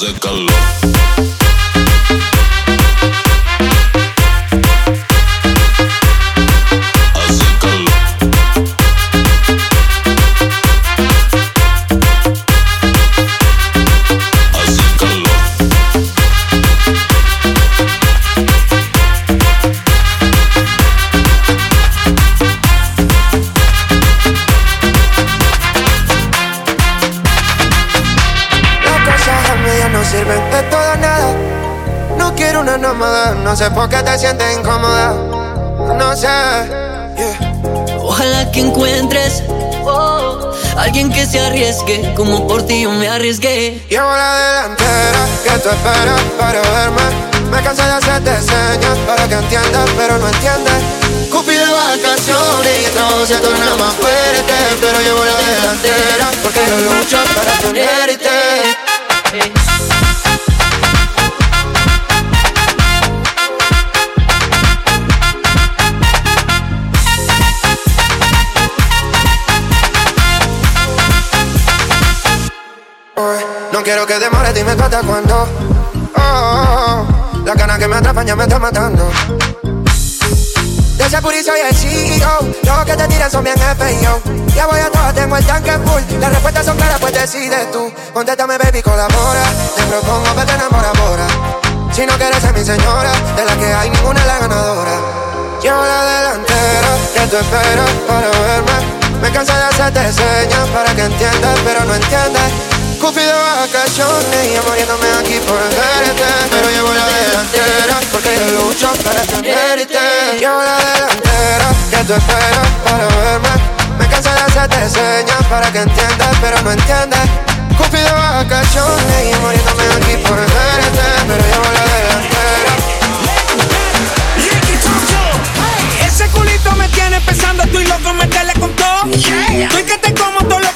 fazer calor. Como por ti yo me arriesgué. Llevo la delantera que tú esperas para verme. Me cansé de hacerte señas para que entiendas, pero no entiendes. Cupido de vacaciones y el trabajo se torna más fuerte. Pero llevo la delantera porque yo lucho para tenerte. No dime tú hasta cuándo. Oh, oh, oh, la gana que me atrapan ya me está matando. De ese puri el CEO. Los que te tiran son bien FIO. Ya voy a todo, tengo el tanque full. Las respuestas son claras, pues decides tú. Contéstame, baby, colabora. Te propongo que te enamora, ahora. Si no quieres ser mi señora, de la que hay ninguna es la ganadora. Llevo la delantera que tú esperas para verme. Me cansé de hacerte señas para que entiendas, pero no entiendes. Cupido vacaciones y yo muriéndome aquí por verte Pero llevo la delantera porque yo lucho para tenerte. Llevo la delantera que tú esperas para verme. Me cansé de hacerte señas para que entiendas pero no entiendes. Cupido vacaciones y yo muriéndome aquí por verte Pero llevo la delantera. Ese culito me tiene pensando, estoy loco, meterle con todo. Estoy que te como todo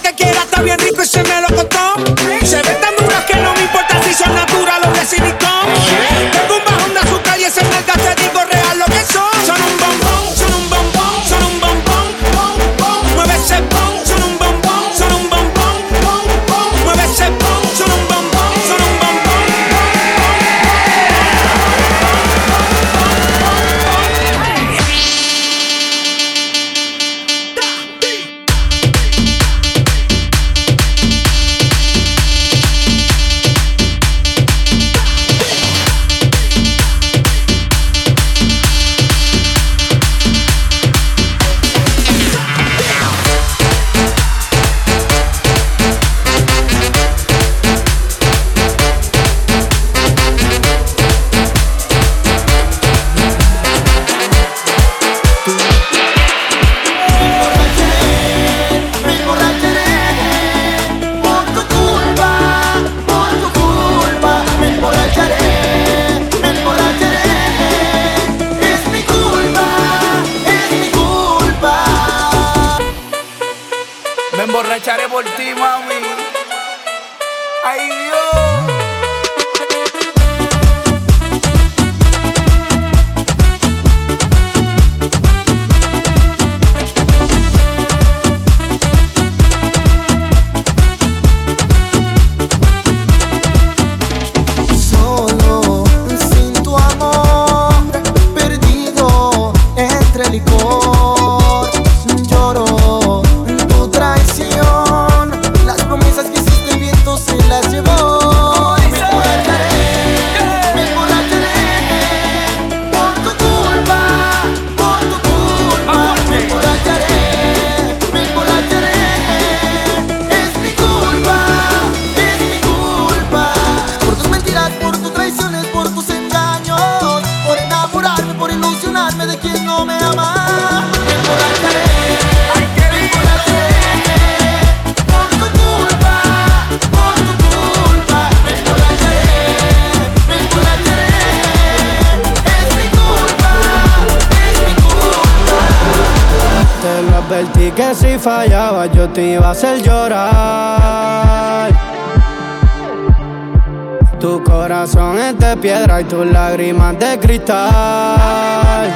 tus lágrimas de cristal.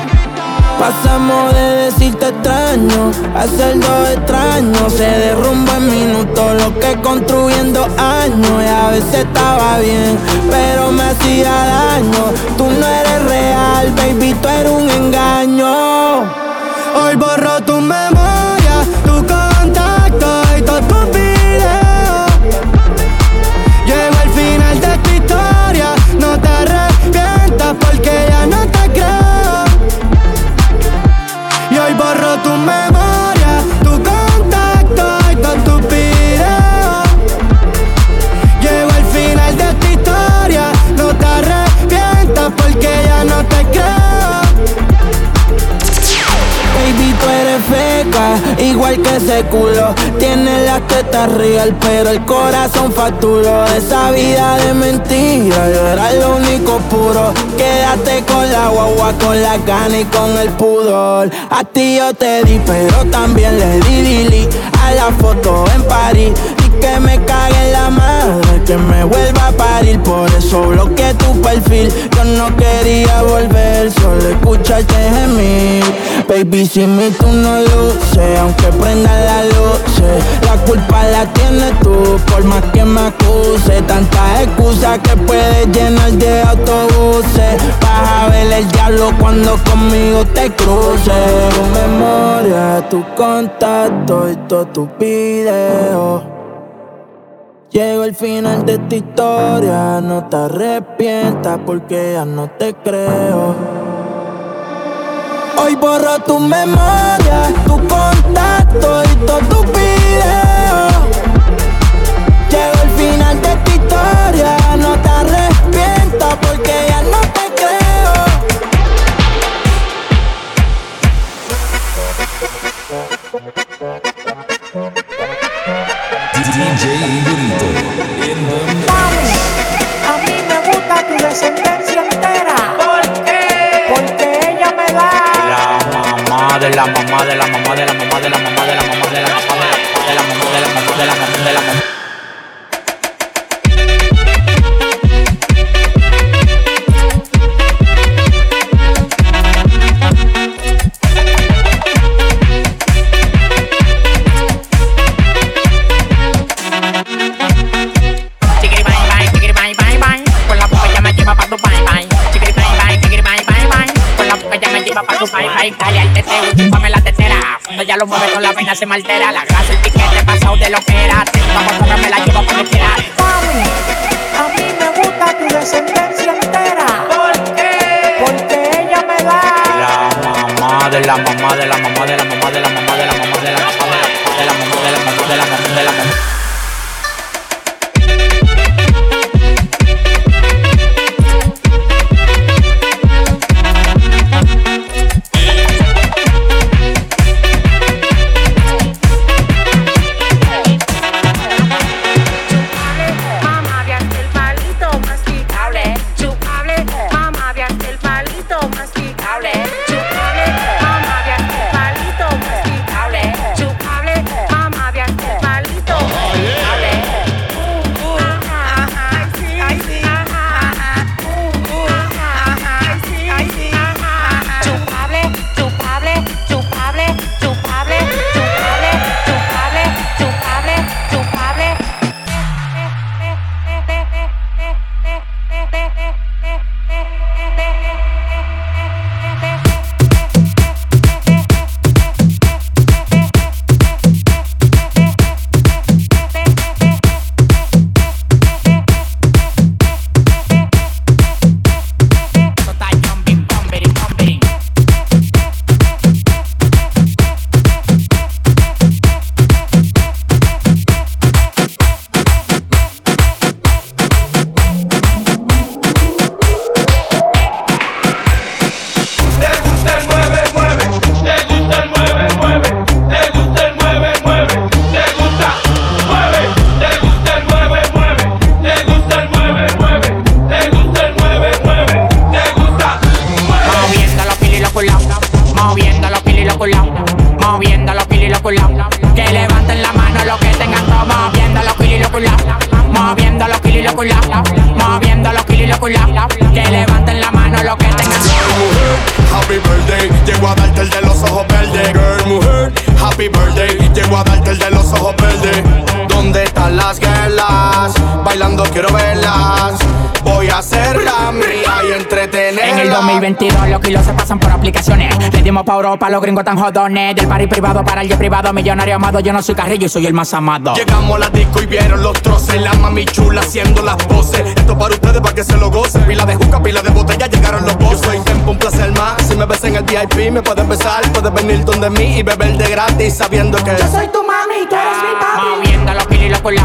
Pasamos de decirte extraño a ser dos extraños. Se derrumba en minutos lo que construyendo años. Y a veces estaba bien, pero me hacía daño. Tú no eres real, baby, tú eres un engaño. Hoy borro tu memoria, Igual que ese culo. Tienes la las tetas real, pero el corazón facturó esa vida de mentira. Yo era lo único puro. Quédate con la guagua, con la gana y con el pudor. A ti yo te di, pero también le di Lili a la foto en París. Y que me que me vuelva a parir. Por eso bloqueé tu perfil. Yo no quería volver, solo escucharte gemir. Baby, si mi tú no luces, aunque prenda la luz, la culpa la tienes tú, por más que me acuse. Tantas excusas que puedes llenar de autobuses. Vas a ver el diablo cuando conmigo te cruces. Tu memoria, tu contacto y todo tu video. Llegó el final de esta historia, no te arrepientas porque ya no te creo. Hoy borro tu memoria, tu contacto y todo tu video. Llegó el final de esta historia, no te arrepientas porque ya no te creo. DJ Grito in the A mí me gusta tu descendencia entera. ¿Por qué? Porque ella me da. La mamá de la mamá de la mamá de la mamá de la mamá de la mamá de la mamá de la mamá de la mamá de la mamá de la mamá de la mamá. Chiquiri tu bye. Dale al teteo, chúpame la tetera. Cuando ya lo mueve con la vena se me altera. La grasa, el piquete, pasado de lo que era. Tengo a me la llevo cuando quiera. A mí me gusta tu descendencia entera. ¿Por qué? Porque ella me da. La mamá de la mamá de la mamá de la mamá de la mamá de la mamá de la mamá de la mamá de la mamá de la mamá de la mamá. Mamá, Que levanten la mano los que tengan todo. Happy birthday, llego a darte el de los ojos verdes. Girl, mujer, happy birthday, llego a darte el de los ojos verdes. ¿Dónde están las guerras? Bailando quiero verlas. Voy a hacerla mía y entretenerla. En el 2022 los kilos se pasan por aplicaciones. Le dimos pa' Europa, los gringos tan jodones. Del party privado para el jet privado, millonario amado. Yo no soy carrillo y soy el más amado. Llegamos a la disco y vieron los troces. La mami chula haciendo las poses. Esto para ustedes, para que se lo gocen. Pila de juca, pila de botella, llegaron los. Yo soy tiempo, un placer más. Si me ves en el VIP, me puedes besar. Puedes venir donde mí y beber de gratis sabiendo que. Yo soy tu mami, tú eres mi papi. Moviendo los kilos y los culos.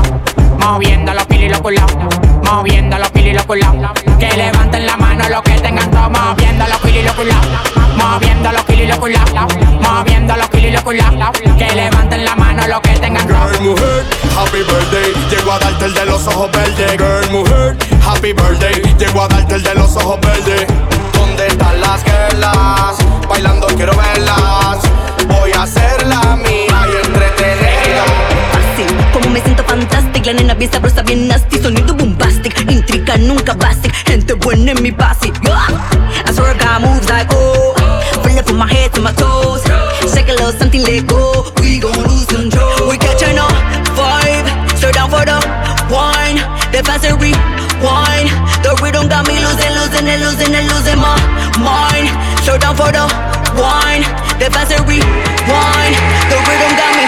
moviendo los pilis y los culos, moviendo los pilis y los culos. Que levanten la mano los que tengan todo, moviendo los pilis y los culos, moviendo los pilis y los culos, moviendo los pilis y los culos. Que levanten la mano los que tengan todo. Girl, mujer, happy birthday. Llego a darte el de los ojos verdes. Girl, mujer, happy birthday. Llego a darte el de los ojos verdes. ¿Dónde están las girlas? Bailando quiero verlas. Voy a hacer la mía y entretenerla. Me siento fantastic. La nena bien sabrosa, bien nasty Sonido bombastic. Intriga nunca basic Gente buena en mi base. I swear I got moves like oh. Feel it from my head to my toes. Shake a little something, let go. We gon' lose control. We catching a vibe Slow down for the wine. The faster rewind. The rhythm got me losing, losing and losing and losing my mind. Slow down for the wine. The faster rewind. The rhythm got me,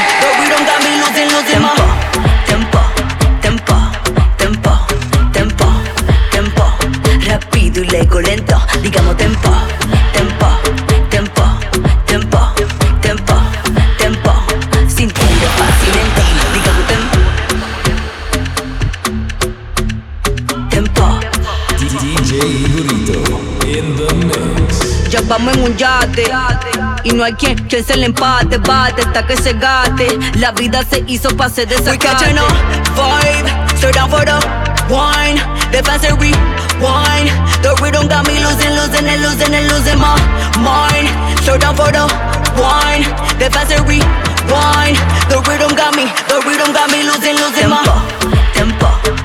Luego lento, digamos tempo, tempo, tempo, tempo, tempo, tempo Cintura fácil lento, digamos tempo. Tempo. DJ Burrito in the mix. Ya vamos en un yate Y no hay quien, quien se le empate Bate hasta que se gate. La vida se hizo pa' ser de We catching a vibe Slow down for the wine. The faster rewind The rhythm got me losing, losing and losing and losing my mind. Slow down for the wine. The faster rewind. The rhythm got me, the rhythm got me losing, losing my Tempo, tempo,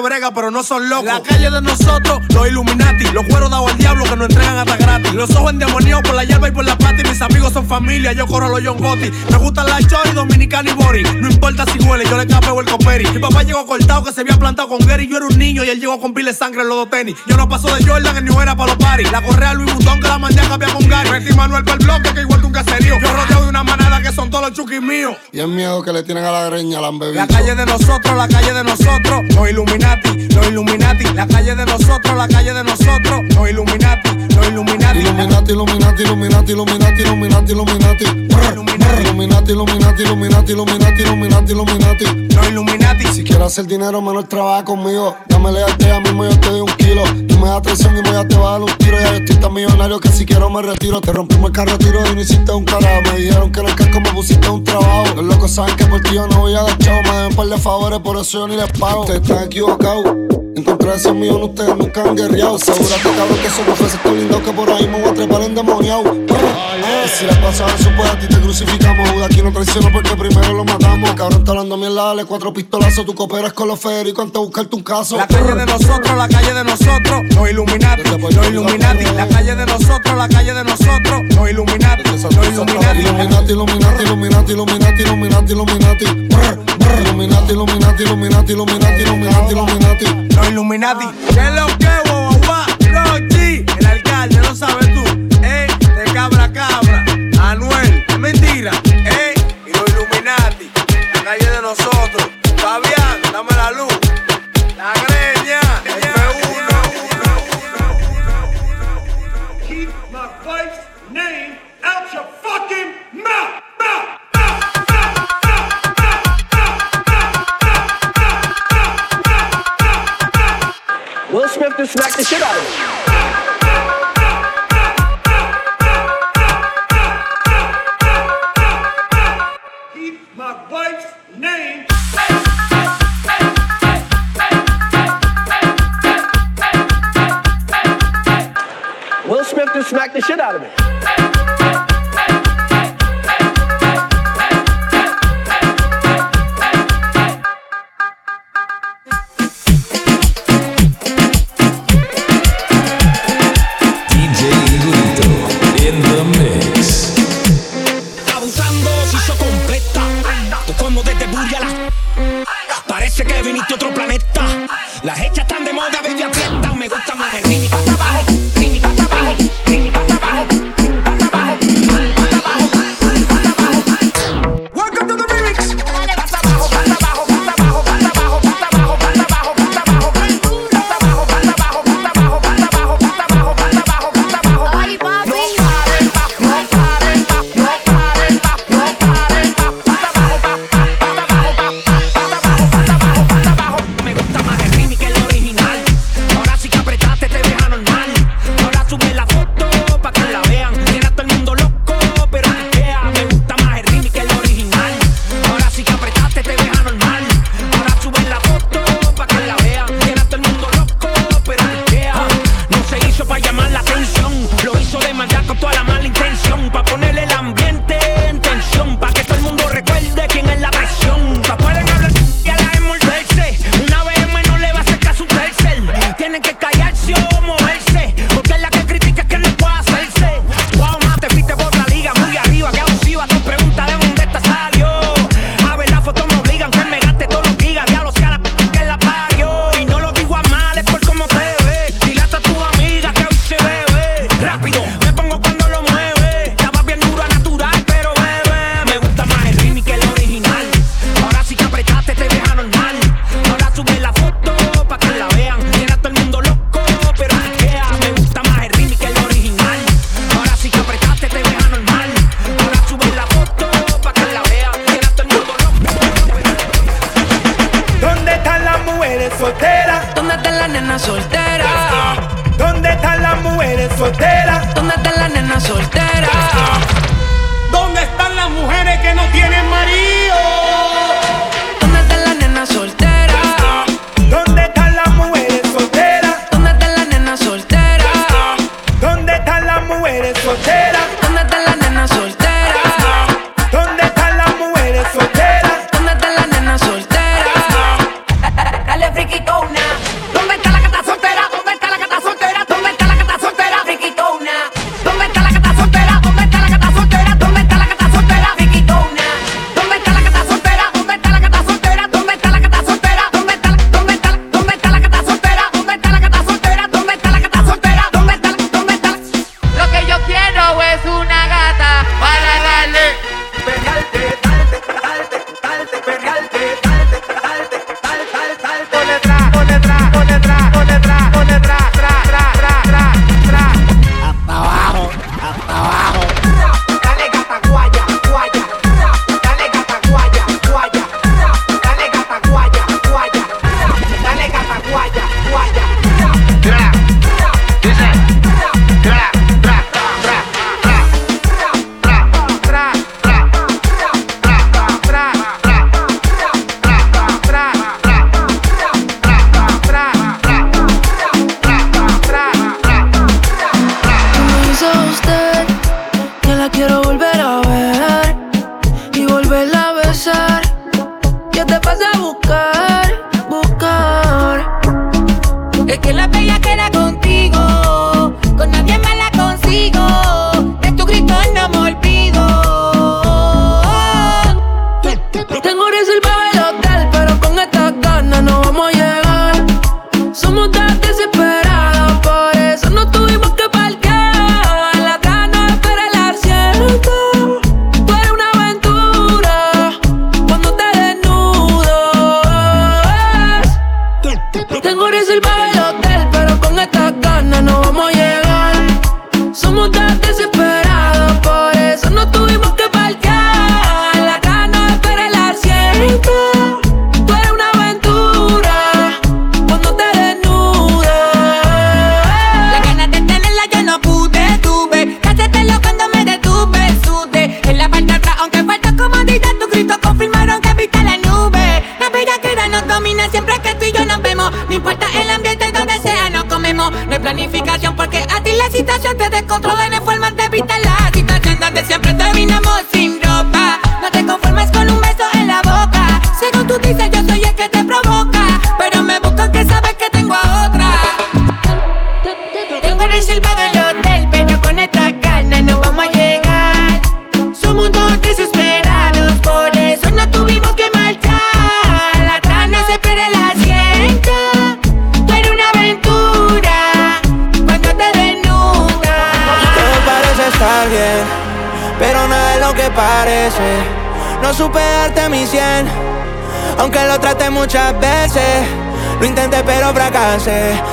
brega, pero no son locos. La calle de nosotros, los Illuminati, los cueros dados al diablo que nos entregan hasta gratis. Los ojos endemoniados por la hierba y por la pata, y mis amigos son familia, yo corro a los John Gotti. Me gustan la Chori, Dominicana y Bori. No importa si huele, yo le capeo el coperi. Mi papá llegó cortado que se había plantado con Gary. Yo era un niño y él llegó con pile de sangre en los dos tenis. Yo no paso de Jordan, el New era para los paris. La correa Louis Vuitton que la mandé a cambiar con Gary. Metí Manuel para el bloque que igual que un caserío. Yo rodeo de una manada que son todos los chuquis míos. Y el miedo que le tienen a la greña la han bebido. La calle de nosotros, la calle de nosotros, los Illuminati, los Illuminati. La calle de nosotros, la calle de nosotros, los Illuminati, Illuminati. Illuminati, Illuminati, Illuminati, Illuminati, Illuminati, Illuminati. Illuminati, Illuminati, Illuminati, Illuminati, Illuminati, Illuminati. Los Illuminati. Si quieres hacer dinero, menos trabaja conmigo. Dame lealtad, ya mismo yo te doy un kilo. Tú me das atención y voy a te voy a dar un tiro. Ya estoy tan millonario que si quiero me retiro. Te rompimos el carro, tiro y no hiciste un carajo. Me dijeron que en el casco me pusiste un trabajo. Los locos saben que por ti yo no voy a dar chavo. Me deben un par de favores, por eso yo ni les pago. Ustedes están equivocados. Encontrar ese millón, ustedes nunca han guerreado. Segúrate, cabrón, que eso no fuese tan lindo que por ahí me voy a trepar endemoniado. Y si la pasaban su pues a ti te crucificamos. Judas aquí no traiciono porque primero lo matamos. Cabrón, está hablando mierda, dale cuatro pistolazos. Tu cooperas con los federicos antes de buscarte un caso. La calle de nosotros, la calle de nosotros, los Illuminati, los Illuminati. La calle de nosotros, la calle de nosotros, los Illuminati, los Illuminati. Illuminati, Illuminati, Illuminati, Illuminati, Illuminati, Illuminati. Illuminati, Illuminati, Illuminati, Illuminati, Illuminati, Illuminati. Los Illuminati. ¿Qué es lo que, nosotros. Fabián, dame la luz. La greña. Will Smith just smacked the shit out of him. smack the shit out of me. solteras? ¿Dónde están las nenas solteras? Ah, ¿Dónde están las mujeres solteras? ¿Dónde está la nena soltera?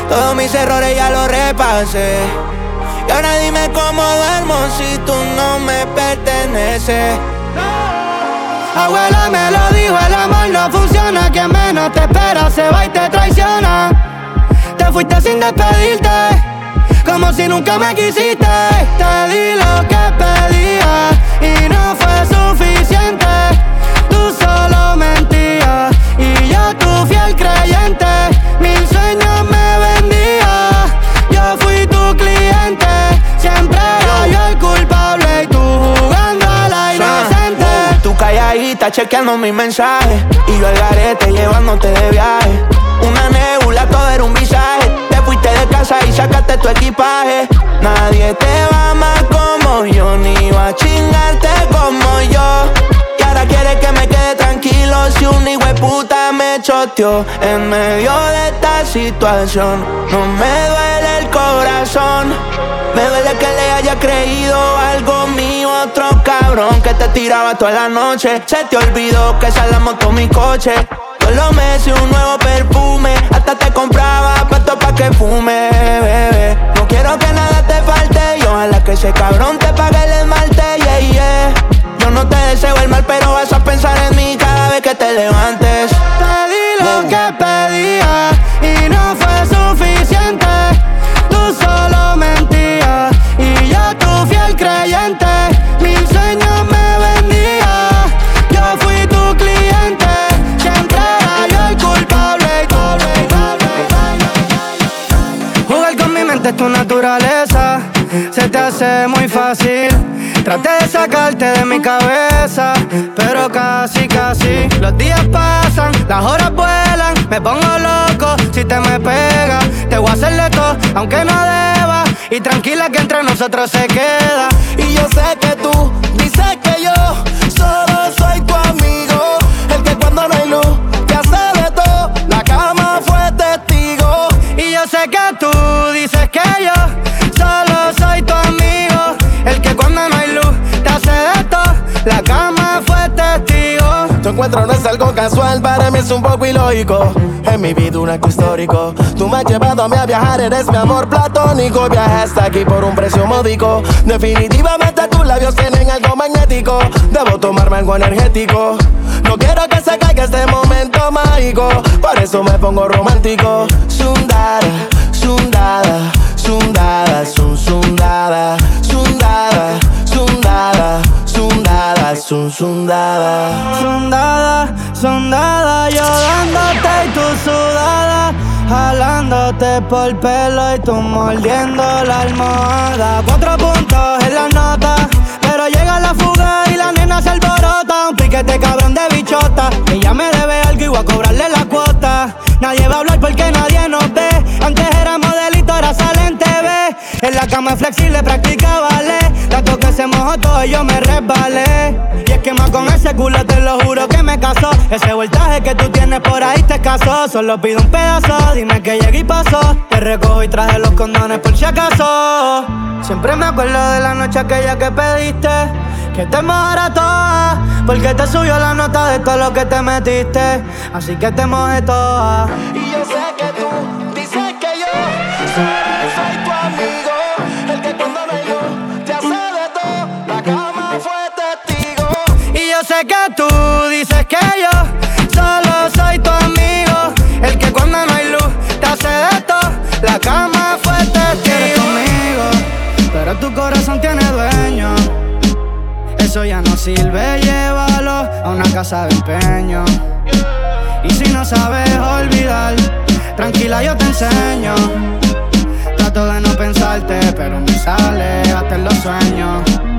Todos mis errores ya los repasé. Y ahora dime cómo duermo si tú no me perteneces. Abuela me lo dijo, el amor no funciona. Quien menos te espera se va y te traiciona. Te fuiste sin despedirte, como si nunca me quisiste. Te di lo que pedía y no fue suficiente. Chequeando mis mensajes Y yo al garete llevándote de viaje. Una nebula, todo era un visaje. Te fuiste de casa y sacaste tu equipaje. Nadie te va más como yo Ni va a chingarte como yo. Y ahora quieres que me quede tranquilo Si un hijo de puta me choteó En medio de esta situación No me duele el corazón me duele que le haya creído algo mío, otro cabrón que te tiraba toda la noche. Se te olvidó que esa la moto mi coche. Todos los meses un nuevo perfume, hasta te compraba pato pa' que fume, bebé. No quiero que nada te falte y ojalá que ese cabrón te pague el esmalte, yeah, yeah. Yo no te deseo el mal, pero vas a pensar en mí cada vez que te levantes. Lo que pedía y no fue suficiente. Tú solo mentías y yo tu fiel creyente. Mil sueños me vendía, yo fui tu cliente. Siempre era yo el culpable. Jugar con mi mente es tu naturaleza. Se te hace muy fácil. Traté de sacarte de mi cabeza, pero casi, casi. Los días pasan, las horas vuelan. Me pongo loco si te me pegas. Te voy a hacerle todo, aunque no deba. Y tranquila que entre nosotros se queda. Y yo sé que tú dices que yo solo soy tu amigo. El que cuando no hay luz te hace de todo. La cama fue testigo. Y yo sé que tú dices que yo encuentro no es algo casual, para mí es un poco ilógico. En mi vida un acto histórico. Tú me has llevado a mí a viajar, eres mi amor platónico. Viaje hasta aquí por un precio módico. Definitivamente tus labios tienen algo magnético. Debo tomarme algo energético. No quiero que se caiga este momento mágico. Por eso me pongo romántico. Sundada, sundada, sundada, sun, sundada, sundada, sundada, sundada, sun, sundada. Sondada, sondada, yo dándote y tú sudada. Jalándote por el pelo y tú mordiendo la almohada. Cuatro puntos en la nota, pero llega la fuga y la nena se alborota. Un piquete cabrón de bichota. Ella me debe algo y voy a cobrarle la cuota. Nadie va a hablar porque nadie nos ve. Antes era En la cama flexible, practica ballet. Tanto que se mojó todo y yo me resbalé. Y es que más con ese culo te lo juro que me casó. Ese voltaje que tú tienes por ahí te casó. Solo pido un pedazo, dime que llegué y pasó. Te recojo y traje los condones por si acaso. Siempre me acuerdo de la noche aquella que pediste. Que te mojara toda, porque te subió la nota de todo lo que te metiste. Así que te mojé toda. Y yo sé que tú dices que yo soy sé que tú dices que yo solo soy tu amigo. El que cuando no hay luz te hace de todo. La cama fue testigo. conmigo, pero tu corazón tiene dueño. Eso ya no sirve, llévalo a una casa de empeño. Y si no sabes olvidar, tranquila yo te enseño. Trato de no pensarte, pero me sale hasta en los sueños.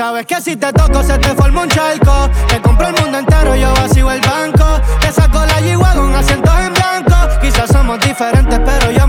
Sabes que si te toco se te forma un charco. Te compro el mundo entero, yo vacío el banco. Te saco la yigua con asientos en blanco. Quizás somos diferentes, pero yo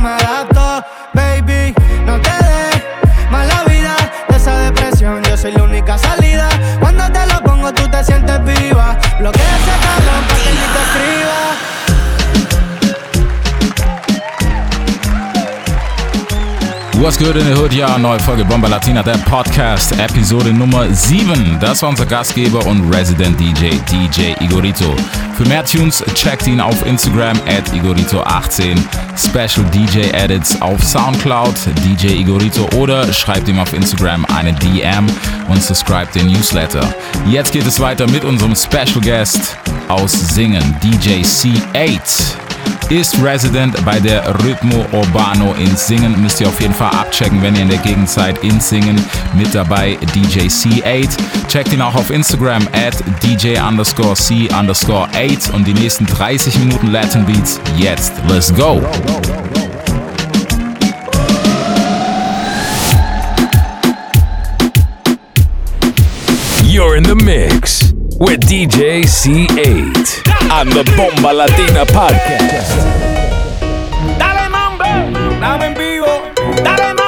What's good in the Hood? Ja, neue Folge Bomba Latina, der Podcast, Episode Nummer 7. Das war unser Gastgeber und Resident DJ, DJ Igorito. Für mehr Tunes checkt ihn auf Instagram at Igorito18, Special DJ Edits auf Soundcloud, DJ Igorito oder schreibt ihm auf Instagram eine DM und subscribe den Newsletter. Jetzt geht es weiter mit unserem Special Guest aus Singen, DJ C8 ist Resident bei der Rhythmo Urbano in Singen. Müsst ihr auf jeden Fall abchecken, wenn ihr in der Gegend seid. In Singen mit dabei DJ C8. Checkt ihn auch auf Instagram at DJ underscore C underscore 8 und die nächsten 30 Minuten Latin Beats jetzt. Let's go! You're in the mix with DJ C8 on the Bomba Latina podcast. Dale mambe, dame en vivo. Dale mambe,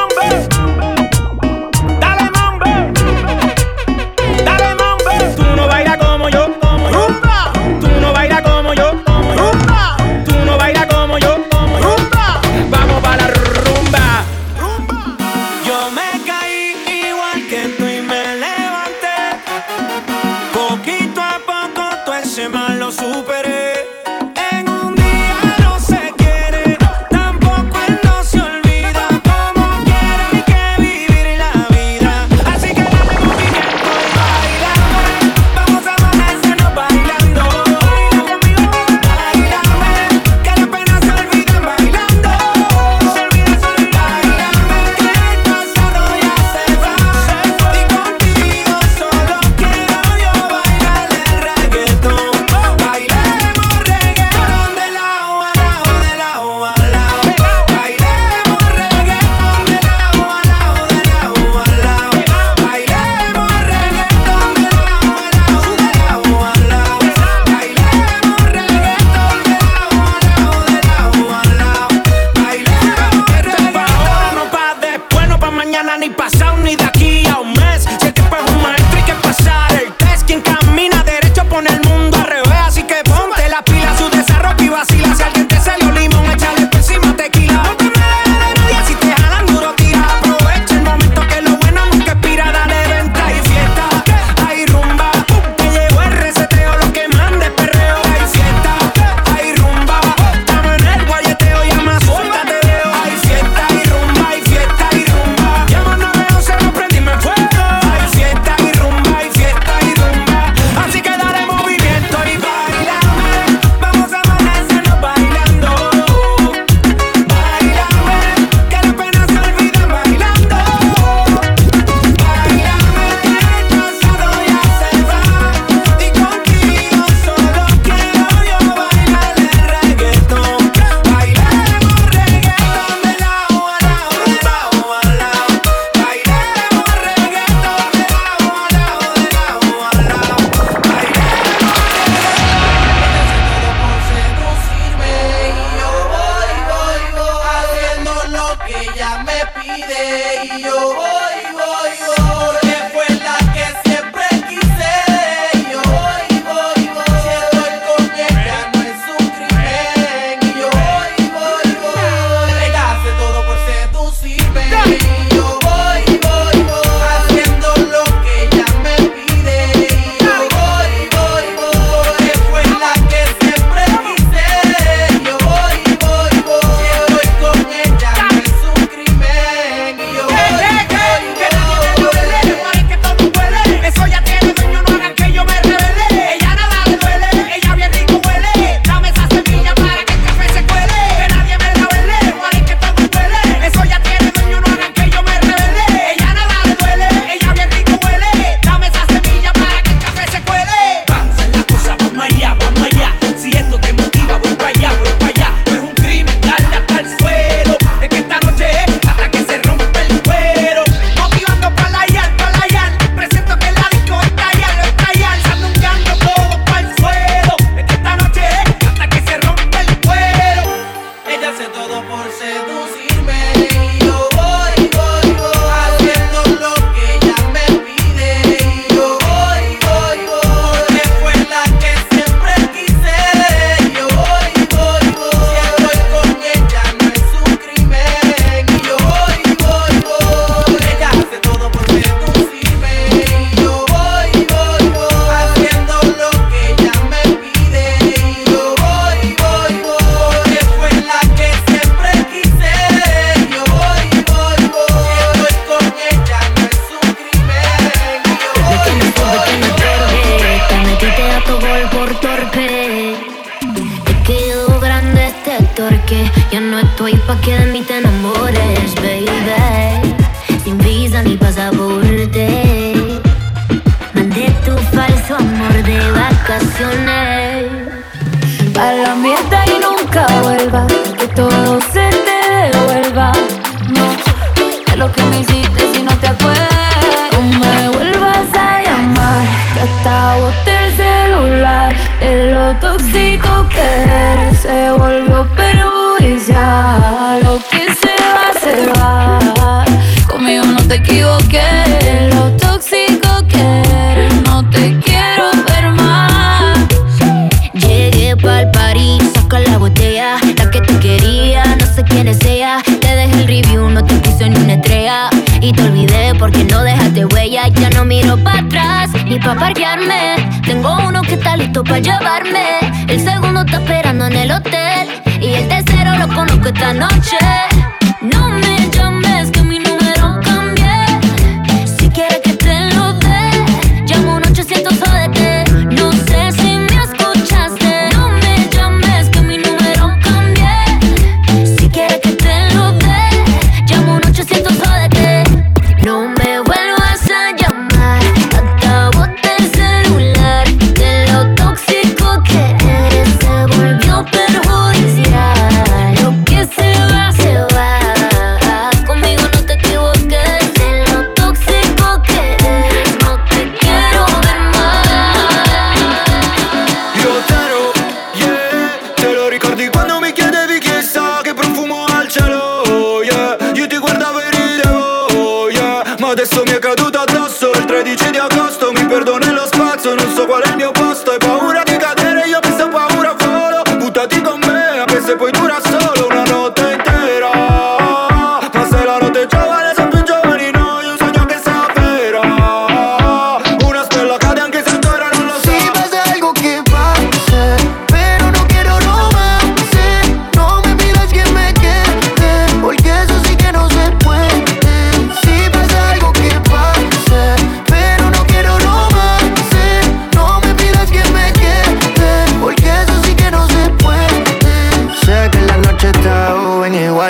equivoqué. Lo tóxico que eres, no te quiero ver más. Llegué pa'l party, saca la botella, la que te quería, no sé quién es ella. Te dejé el review, no te puse ni una estrella. Y te olvidé porque no dejaste huella. Ya no miro para atrás ni pa' parquearme. Tengo uno que está listo para llevarme. El segundo está esperando en el hotel. Y el tercero lo conozco esta noche.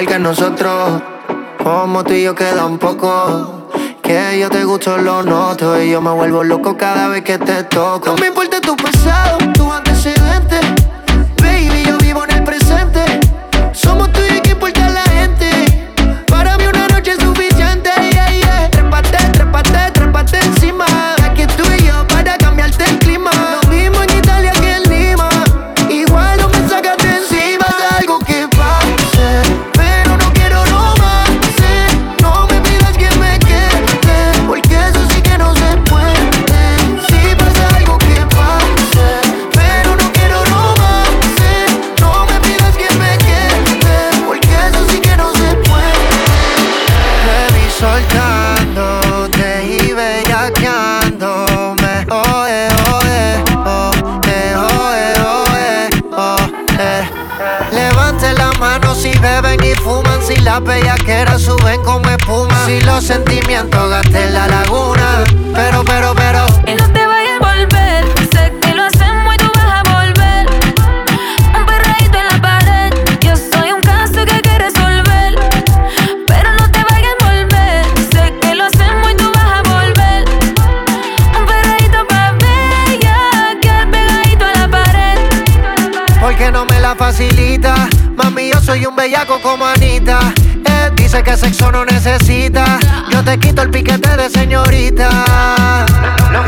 Que nosotros. Como tú y yo queda un poco. Que yo te gusto lo noto y yo me vuelvo loco cada vez que te toco. No me importa tu pasado, suben como espuma, si los sentimientos gasten la laguna. Pero, pero, pero. Y no te vayas a volver. Sé que lo hacemos y tú vas a volver. Un perreíto en la pared. Yo soy un caso que hay que resolver. Pero no te vayas a volver. Sé que lo hacemos y tú vas a volver. Un perreíto pa' bella. Que pegadito a la pared. Porque no me la facilita. Mami, yo soy un bellaco como Anita. Dice que sexo no necesita. Yo te quito el piquete de señorita.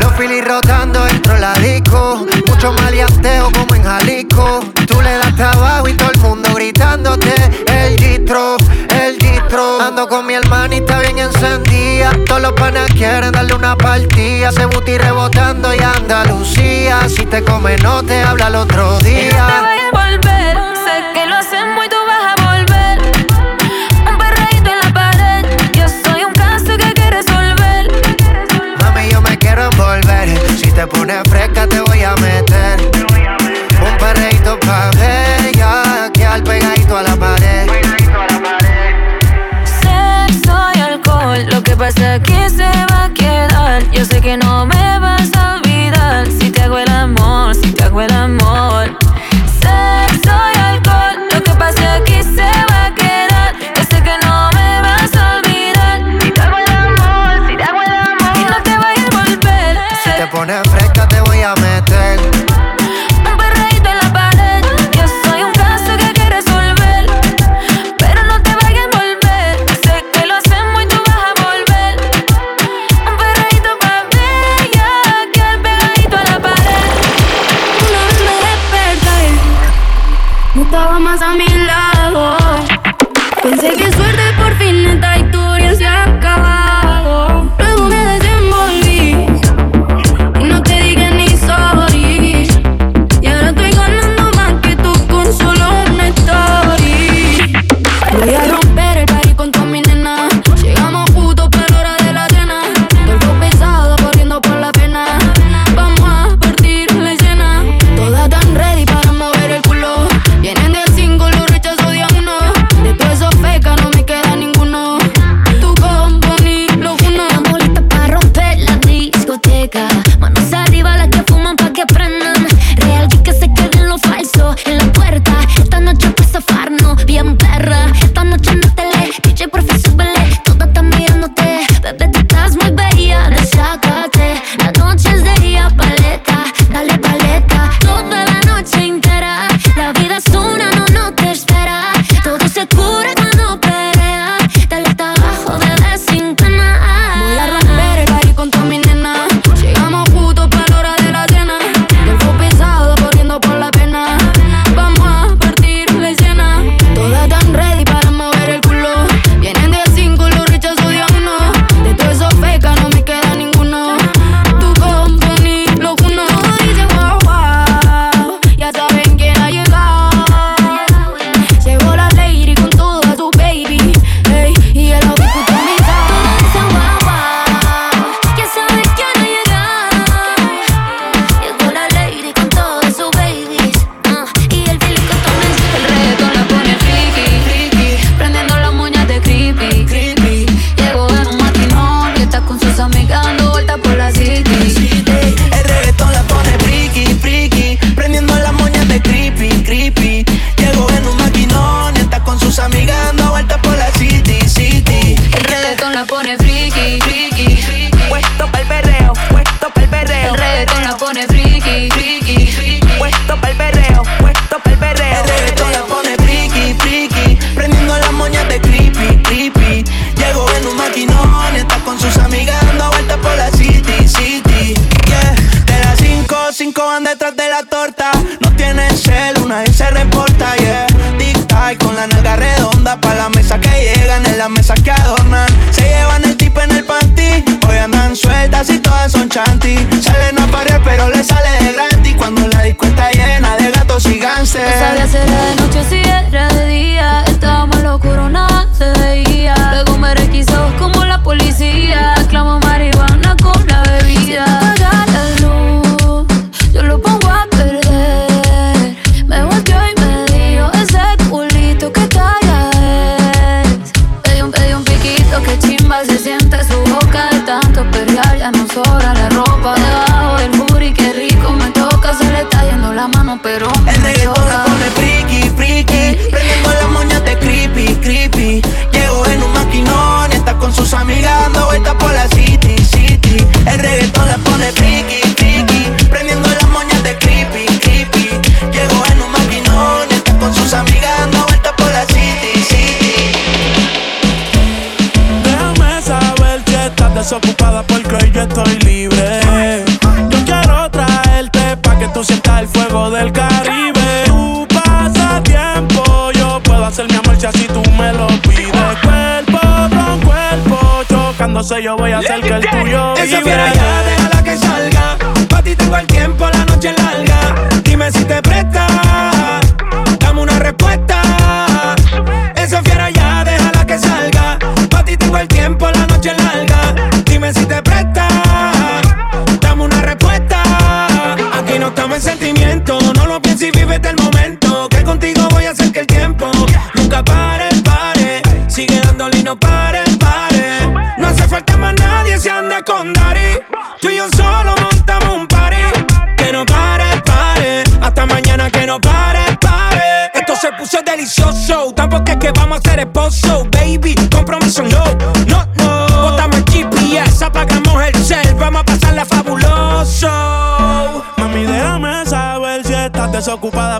Los filis rotando dentro de la disco. Mucho maleanteo como en Jalisco. Tú le das trabajo y todo el mundo gritándote. El distro, el distro. Ando con mi hermanita bien encendida. Todos los panas quieren darle una partida. Se buti rebotando y Andalucía. Si te come, no te habla el otro Y no te día.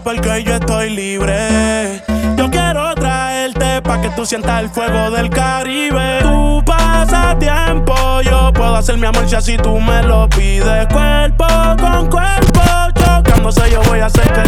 porque yo estoy libre. Yo quiero traerte pa' que tú sientas el fuego del Caribe. Tú Tu pasatiempo, yo puedo hacer mi amor si así tú me lo pides. Cuerpo con cuerpo, chocándose yo voy a hacer que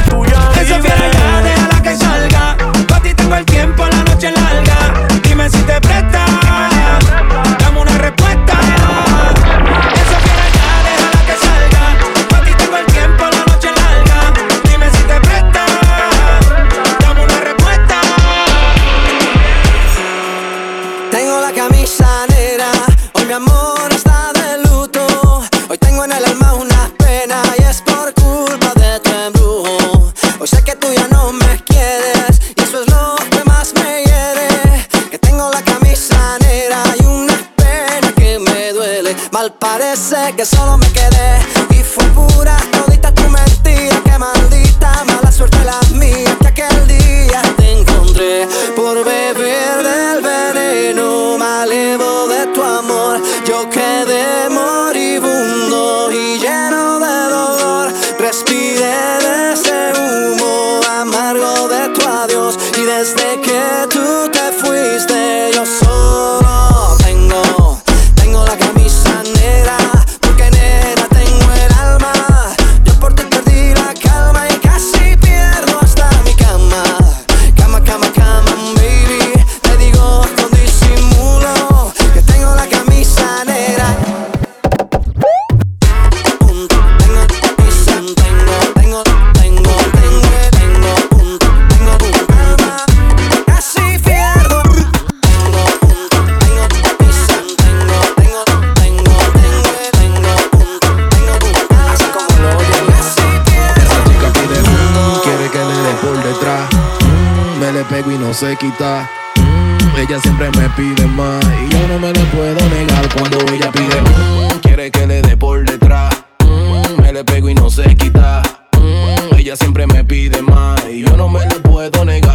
siempre me pide más. Y yo no me lo puedo negar.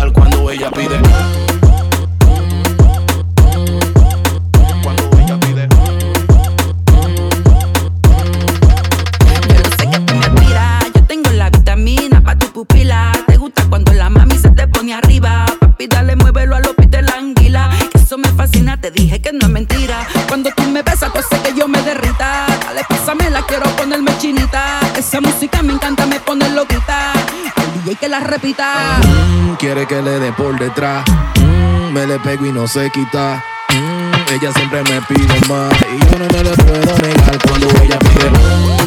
quiere que le dé por detrás. Mm, me le pego y no se quita. Mm, ella siempre me pide más. Y yo no me lo puedo negar cuando ella pide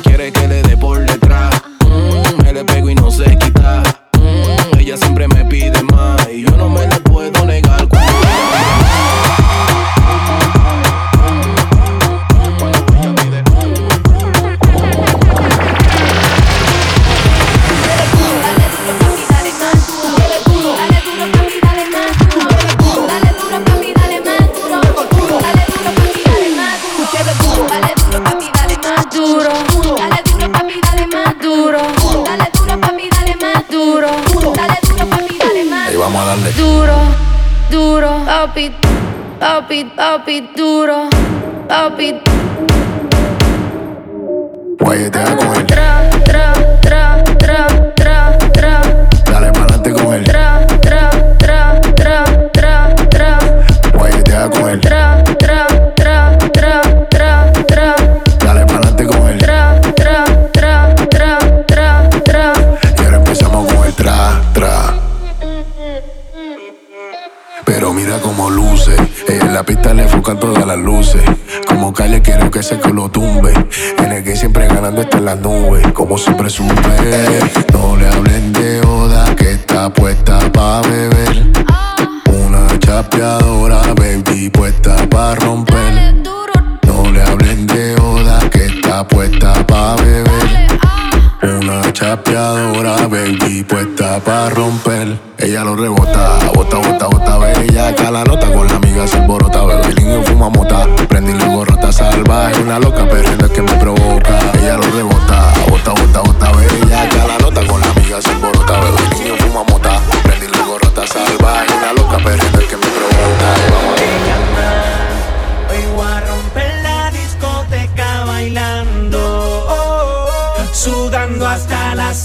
como se presume. No le hablen de Oda que está puesta pa' beber. Una chapeadora, baby, puesta pa' romper. No le hablen de Oda que está puesta pa' beber. Una chapeadora, baby, puesta pa' romper. Ella lo rebota, bota, bota, bota, bella. la nota con la amiga se borota, bebé. Niño fuma mota, prendí la gorrota salvaje. Una loca, pero es que me provoca. Ella lo rebota, bota, bota, bota, bella. la nota con la amiga se borota, bebé. Niño fuma mota, prendí la gorrota salvaje. Una loca, pero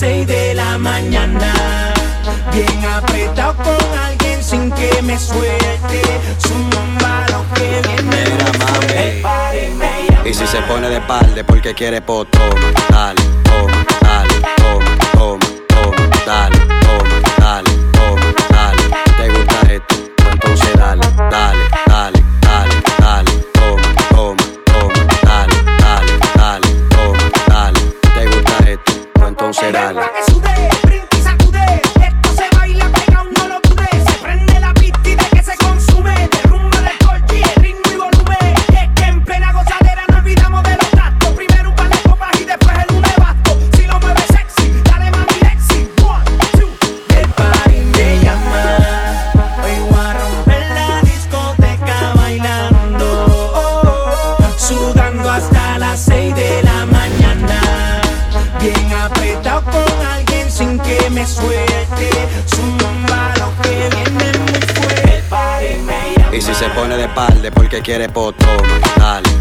6 de la mañana. Bien apretado con alguien sin que me suelte. Zumba lo que viene. Mira, mami. Y si se pone de palde porque quiere po, toma, dale, toma, dale, toma, toma, toma, dale. porque quiere potón. Dale.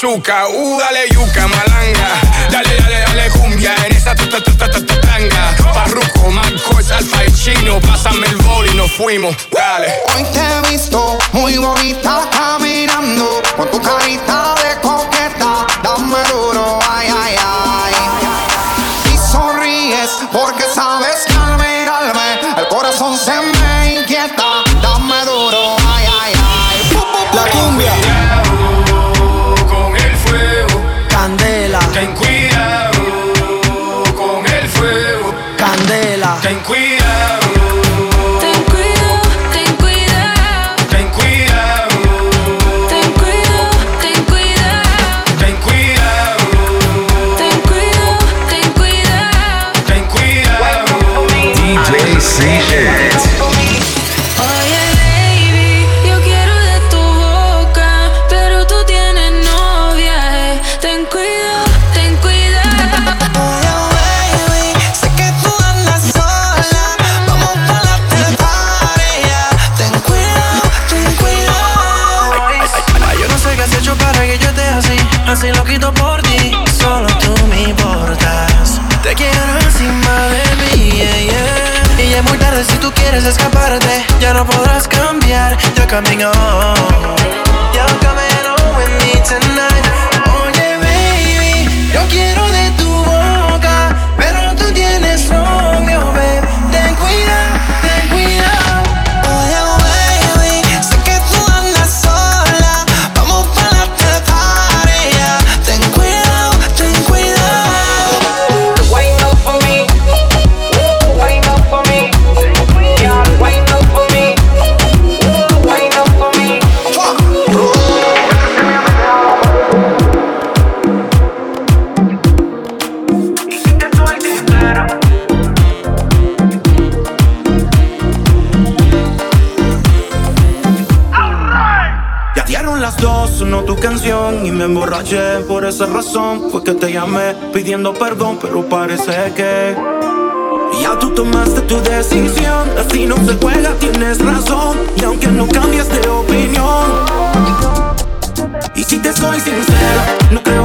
azúcar, uh, dale yuca, malanga. Dale, dale, dale cumbia en esa tuta, tuta, tuta, tanga. Parruco, mancos, alfa y chino, pásame el bol y nos fuimos, dale. Hoy te he visto muy bonita caminando con tu carita Quieres escaparte, ya no podrás cambiar. Yo camino, yo camino with me tonight. pidiendo perdón, pero parece que ya tú tomaste tu decisión. Así no se juega, tienes razón. Y aunque no cambies de opinión, y si te soy sincero, no creo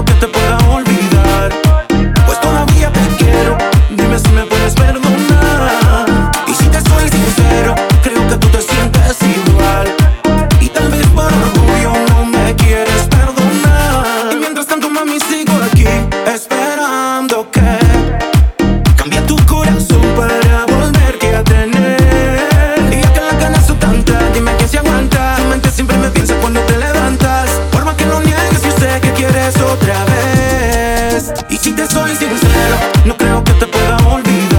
vez. Y si te soy sincero, no creo que te pueda olvidar.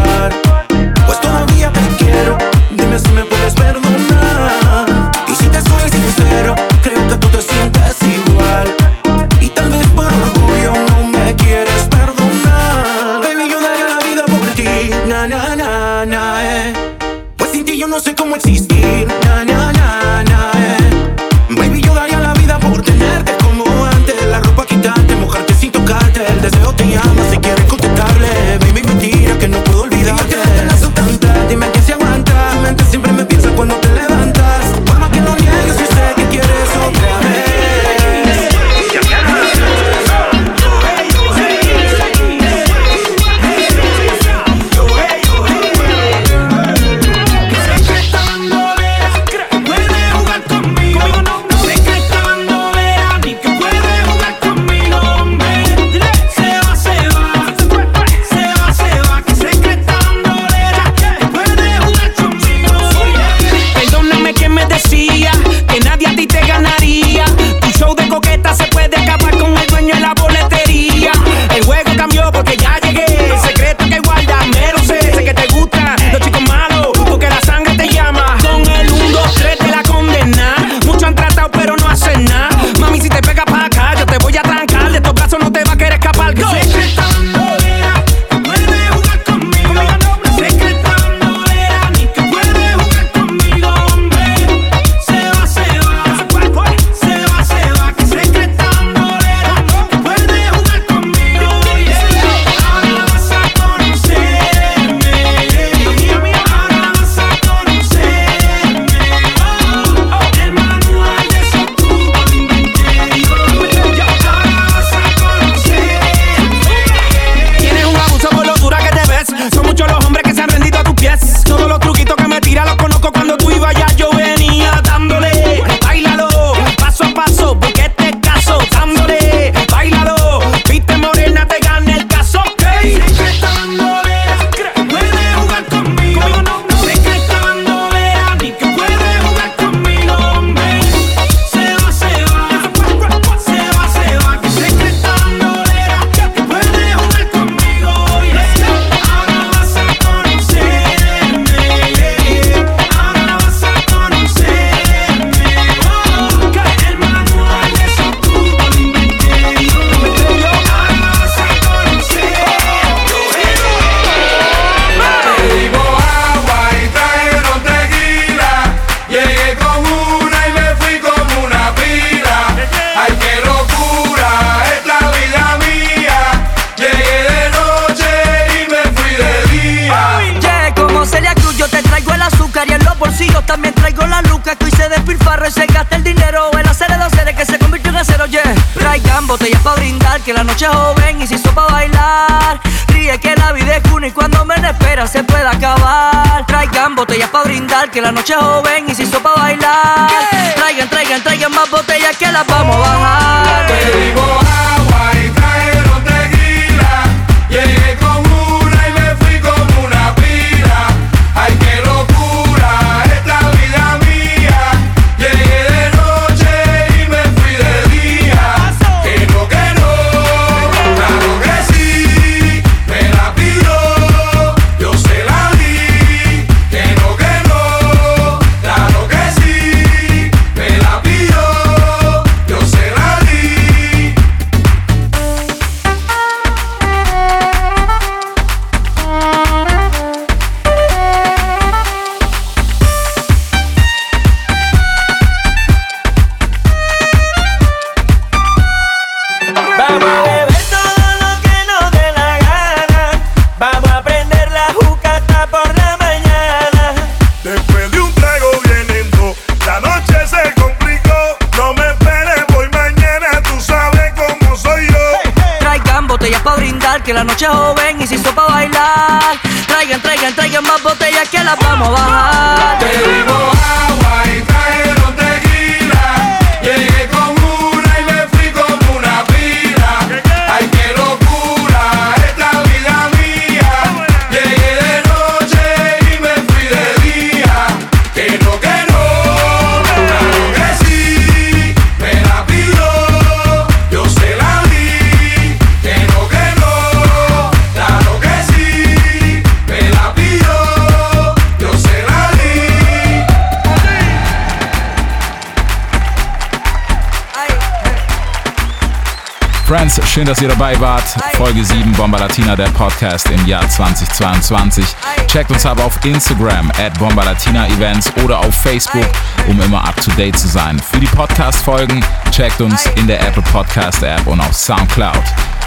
Folge 7 Bomba Latina, der Podcast im Jahr 2022. Checkt uns ab auf Instagram at Bomba Latina Events oder auf Facebook, um immer up to date zu sein. Für die Podcast-Folgen checkt uns in der Apple Podcast App und auf Soundcloud.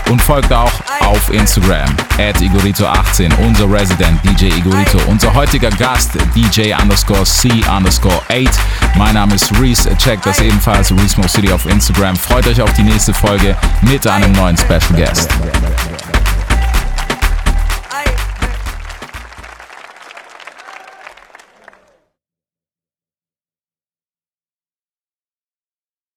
Und folgt auch auf Instagram at Igorito18, unser Resident DJ Igorito. Unser heutiger Gast DJ underscore C underscore 8. Mein Name ist Reese. Checkt das ebenfalls Reese City auf Instagram. Freut euch auf die nächste Folge mit einem neuen Special Guest.